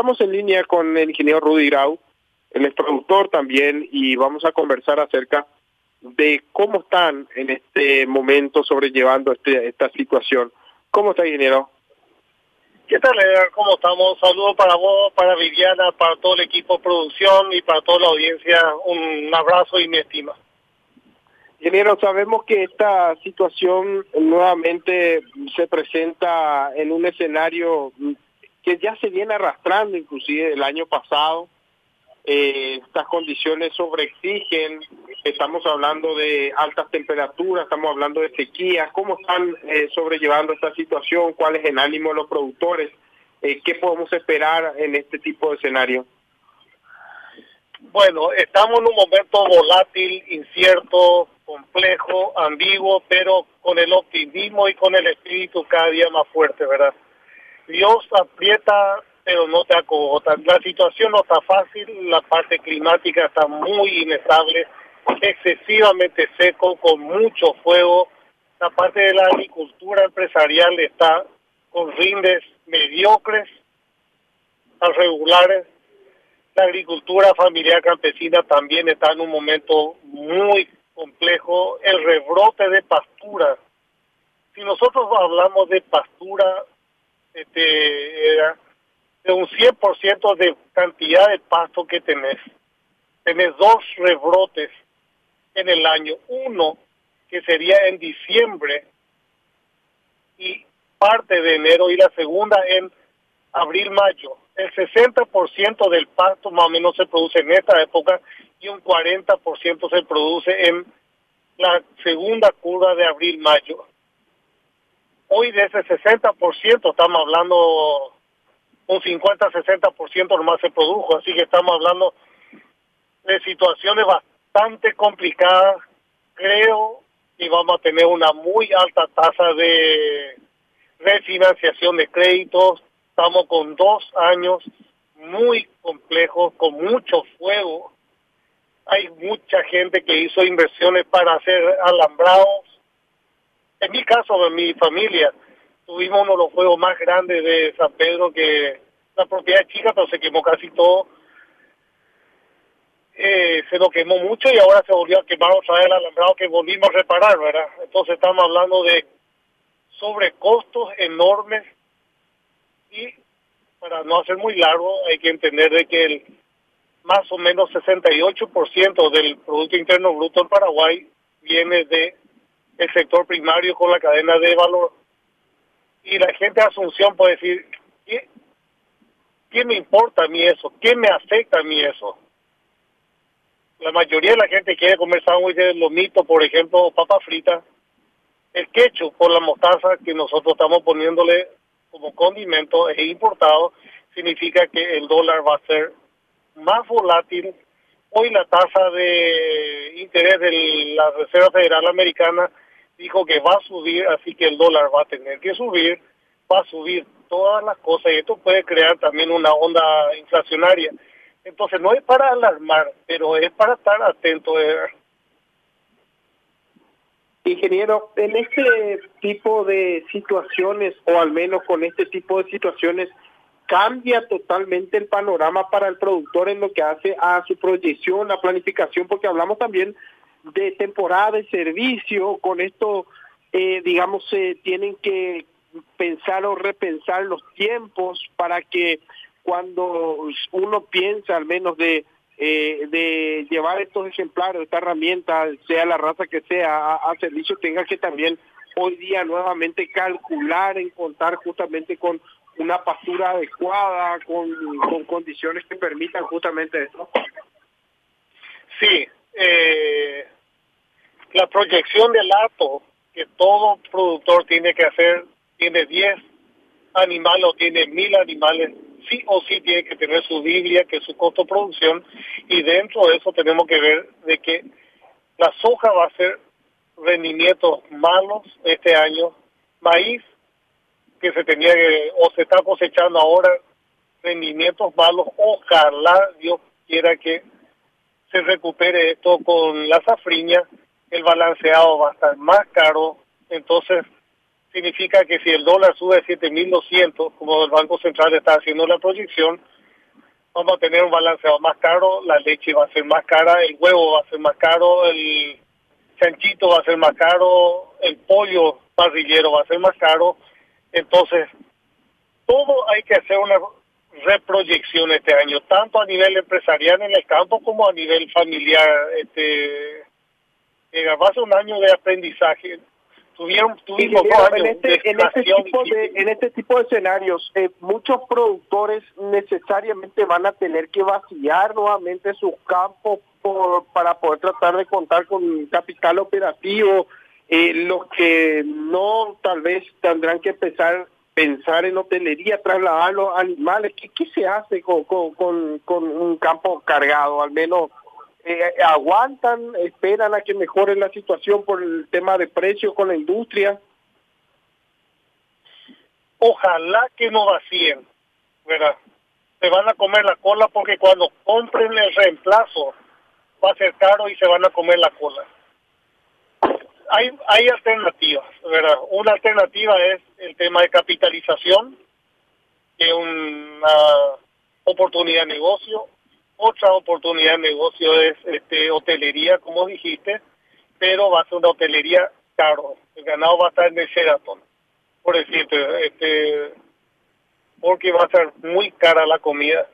estamos en línea con el ingeniero Rudy Grau, él es productor también, y vamos a conversar acerca de cómo están en este momento sobrellevando este, esta situación. ¿Cómo está, ingeniero? ¿Qué tal, Edgar? ¿Cómo estamos? Saludos para vos, para Viviana, para todo el equipo de producción y para toda la audiencia. Un abrazo y mi estima. Ingeniero, sabemos que esta situación nuevamente se presenta en un escenario que ya se viene arrastrando inclusive el año pasado. Eh, estas condiciones sobreexigen, estamos hablando de altas temperaturas, estamos hablando de sequía, ¿cómo están eh, sobrellevando esta situación? ¿Cuál es el ánimo de los productores? Eh, ¿Qué podemos esperar en este tipo de escenario? Bueno, estamos en un momento volátil, incierto, complejo, ambiguo, pero con el optimismo y con el espíritu cada día más fuerte, ¿verdad? Dios aprieta, pero no te acogota. La situación no está fácil, la parte climática está muy inestable, excesivamente seco, con mucho fuego. La parte de la agricultura empresarial está con rindes mediocres a regulares. La agricultura familiar campesina también está en un momento muy complejo. El rebrote de pastura. Si nosotros hablamos de pastura, este, era de un 100% de cantidad de pasto que tenés. Tenés dos rebrotes en el año. Uno que sería en diciembre y parte de enero y la segunda en abril-mayo. El 60% del pasto más o menos se produce en esta época y un 40% se produce en la segunda curva de abril-mayo hoy de ese 60% estamos hablando un 50-60% nomás se produjo, así que estamos hablando de situaciones bastante complicadas. Creo que vamos a tener una muy alta tasa de refinanciación de créditos. Estamos con dos años muy complejos, con mucho fuego. Hay mucha gente que hizo inversiones para hacer alambrados en mi caso, en mi familia, tuvimos uno de los fuegos más grandes de San Pedro, que la propiedad chica, pero se quemó casi todo. Eh, se lo quemó mucho y ahora se volvió a quemar otra vez el alambrado que volvimos a reparar, ¿verdad? Entonces estamos hablando de sobrecostos enormes y para no hacer muy largo hay que entender de que el más o menos 68% del Producto Interno Bruto en Paraguay viene de el sector primario con la cadena de valor. Y la gente Asunción puede decir, ¿qué, ¿qué me importa a mí eso? ¿Qué me afecta a mí eso? La mayoría de la gente quiere comer sándwich de lomito, por ejemplo, papa frita. El quecho por la mostaza que nosotros estamos poniéndole como condimento es importado, significa que el dólar va a ser más volátil. Hoy la tasa de interés de la Reserva Federal Americana dijo que va a subir, así que el dólar va a tener que subir, va a subir todas las cosas y esto puede crear también una onda inflacionaria. Entonces no es para alarmar, pero es para estar atento. De... Ingeniero, en este tipo de situaciones, o al menos con este tipo de situaciones, cambia totalmente el panorama para el productor en lo que hace a su proyección, la planificación, porque hablamos también de temporada de servicio, con esto, eh, digamos, se tienen que pensar o repensar los tiempos para que cuando uno piensa al menos de, eh, de llevar estos ejemplares, esta herramienta, sea la raza que sea, a, servicio, tenga que también hoy día nuevamente calcular, en contar justamente con una pastura adecuada, con, con condiciones que permitan justamente esto. Sí, eh, la proyección del ato que todo productor tiene que hacer, tiene 10 animales o tiene mil animales, sí o sí tiene que tener su Biblia, que es su costo de producción, y dentro de eso tenemos que ver de que la soja va a ser rendimientos malos este año, maíz que se tenía que, o se está cosechando ahora, rendimientos malos, ojalá Dios quiera que se recupere esto con la safriña, el balanceado va a estar más caro, entonces significa que si el dólar sube a 7.200, como el Banco Central está haciendo la proyección, vamos a tener un balanceado más caro, la leche va a ser más cara, el huevo va a ser más caro, el chanchito va a ser más caro, el pollo parrillero va a ser más caro. Entonces, todo hay que hacer una reproyección este año, tanto a nivel empresarial en el campo como a nivel familiar. Este, va a ser un año de aprendizaje. Tuvieron, tuvimos en, este, en, este tipo de, en este tipo de escenarios, eh, muchos productores necesariamente van a tener que vaciar nuevamente sus campos por, para poder tratar de contar con capital operativo. Eh, los que no, tal vez tendrán que empezar pensar en hotelería, trasladar los animales. ¿Qué, qué se hace con, con, con, un campo cargado? Al menos eh, aguantan, esperan a que mejore la situación por el tema de precios con la industria. Ojalá que no vacíen, ¿verdad? Se van a comer la cola porque cuando compren el reemplazo va a ser caro y se van a comer la cola hay, hay alternativas, ¿verdad? Una alternativa es el tema de capitalización, que es una oportunidad de negocio. Otra oportunidad de negocio es este, hotelería, como dijiste, pero va a ser una hotelería caro. El ganado va a estar en el Sheraton, por decirte, este, porque va a ser muy cara la comida.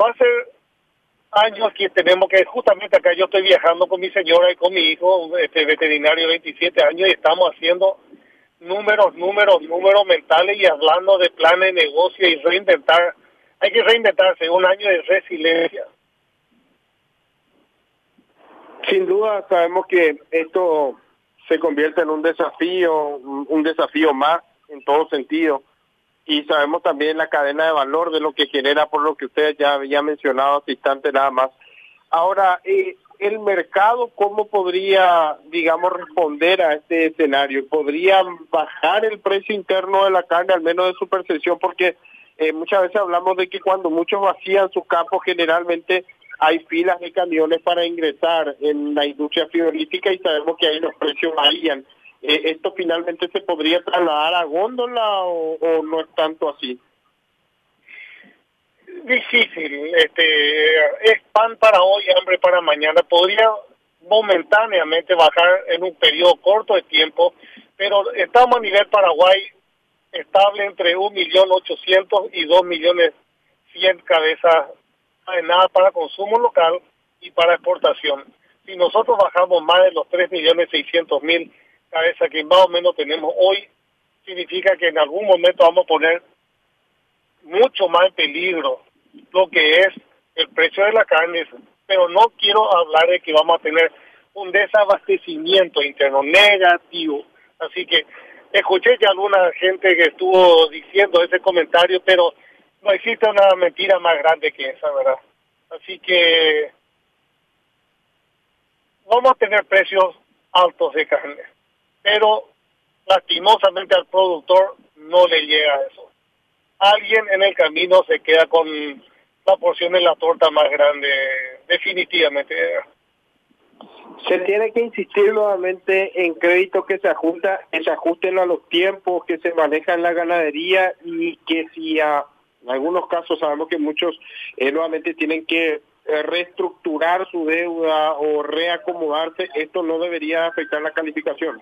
Va a ser años que tenemos que, justamente acá yo estoy viajando con mi señora y con mi hijo, este veterinario de 27 años, y estamos haciendo números, números, números mentales y hablando de planes de negocio y reinventar. Hay que reinventarse, un año de resiliencia. Sin duda sabemos que esto se convierte en un desafío, un desafío más en todo sentido y sabemos también la cadena de valor de lo que genera por lo que usted ya había mencionado hace instante nada más. Ahora, eh, el mercado, ¿cómo podría, digamos, responder a este escenario? ¿Podría bajar el precio interno de la carne, al menos de su percepción? Porque eh, muchas veces hablamos de que cuando muchos vacían sus campos, generalmente hay filas de camiones para ingresar en la industria frigorífica y sabemos que ahí los precios varían. Eh, ¿esto finalmente se podría trasladar a góndola o, no es tanto así? Difícil, este, es pan para hoy, hambre para mañana. Podría momentáneamente bajar en un periodo corto de tiempo, pero estamos a nivel Paraguay estable entre un millón ochocientos y dos millones cien cabezas de nada para consumo local y para exportación. Si nosotros bajamos más de los tres millones seiscientos mil cabeza que más o menos tenemos hoy, significa que en algún momento vamos a poner mucho más en peligro lo que es el precio de la carne, pero no quiero hablar de que vamos a tener un desabastecimiento interno negativo. Así que escuché que alguna gente que estuvo diciendo ese comentario, pero no existe una mentira más grande que esa, ¿verdad? Así que vamos a tener precios altos de carne pero lastimosamente al productor no le llega eso. Alguien en el camino se queda con la porción de la torta más grande, definitivamente. Se tiene que insistir nuevamente en créditos que se ajusta, que se ajusten a los tiempos que se manejan en la ganadería y que si a, en algunos casos sabemos que muchos eh, nuevamente tienen que eh, reestructurar su deuda o reacomodarse, esto no debería afectar la calificación.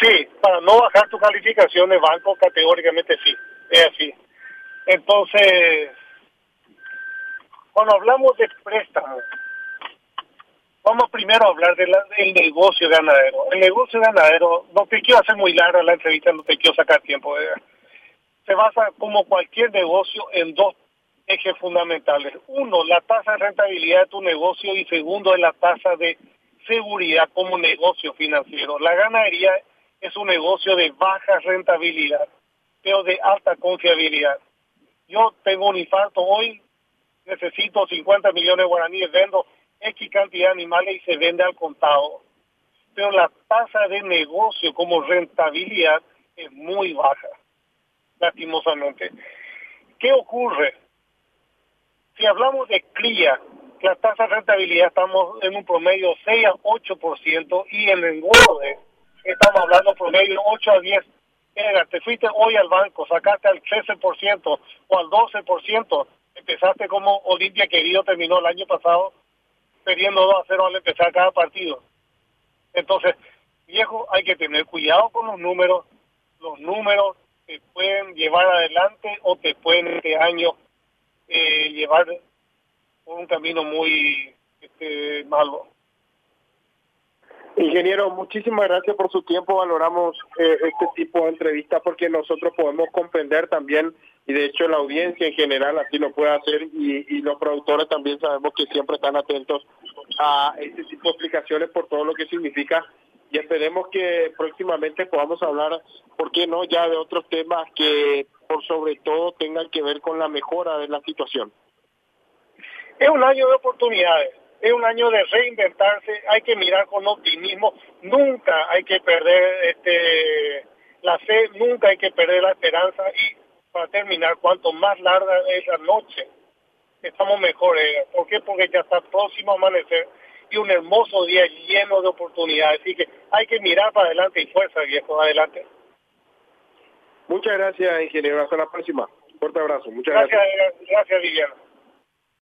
Sí, para no bajar tu calificación de banco, categóricamente sí, es así. Entonces, cuando hablamos de préstamo, vamos primero a hablar del negocio ganadero. El negocio ganadero, no te quiero hacer muy larga la entrevista, no te quiero sacar tiempo. Se basa como cualquier negocio en dos ejes fundamentales. Uno, la tasa de rentabilidad de tu negocio y segundo, es la tasa de seguridad como negocio financiero. La ganadería es un negocio de baja rentabilidad, pero de alta confiabilidad. Yo tengo un infarto hoy, necesito 50 millones de guaraníes, vendo X cantidad de animales y se vende al contado. Pero la tasa de negocio como rentabilidad es muy baja, lastimosamente. ¿Qué ocurre? Si hablamos de cría, la tasa de rentabilidad estamos en un promedio 6 a 8% y en engorde estamos hablando promedio 8 a 10. Mira, te fuiste hoy al banco, sacaste al 13% o al 12%, empezaste como Olimpia querido, terminó el año pasado perdiendo 2 a 0 al empezar cada partido. Entonces, viejo, hay que tener cuidado con los números. Los números te pueden llevar adelante o te pueden este año eh, llevar por un camino muy este, malo. Ingeniero, muchísimas gracias por su tiempo. Valoramos eh, este tipo de entrevistas porque nosotros podemos comprender también, y de hecho la audiencia en general así lo puede hacer, y, y los productores también sabemos que siempre están atentos a este tipo de explicaciones por todo lo que significa. Y esperemos que próximamente podamos hablar, ¿por qué no?, ya de otros temas que por sobre todo tengan que ver con la mejora de la situación. Es un año de oportunidades es un año de reinventarse, hay que mirar con optimismo, nunca hay que perder este la fe, nunca hay que perder la esperanza y para terminar, cuanto más larga es la noche, estamos mejores. ¿Por qué? Porque ya está próximo a amanecer y un hermoso día lleno de oportunidades. Así que hay que mirar para adelante y fuerza, viejo, adelante. Muchas gracias, ingeniero. Hasta la próxima. Fuerte abrazo. Muchas gracias. Gracias, gracias Viviana.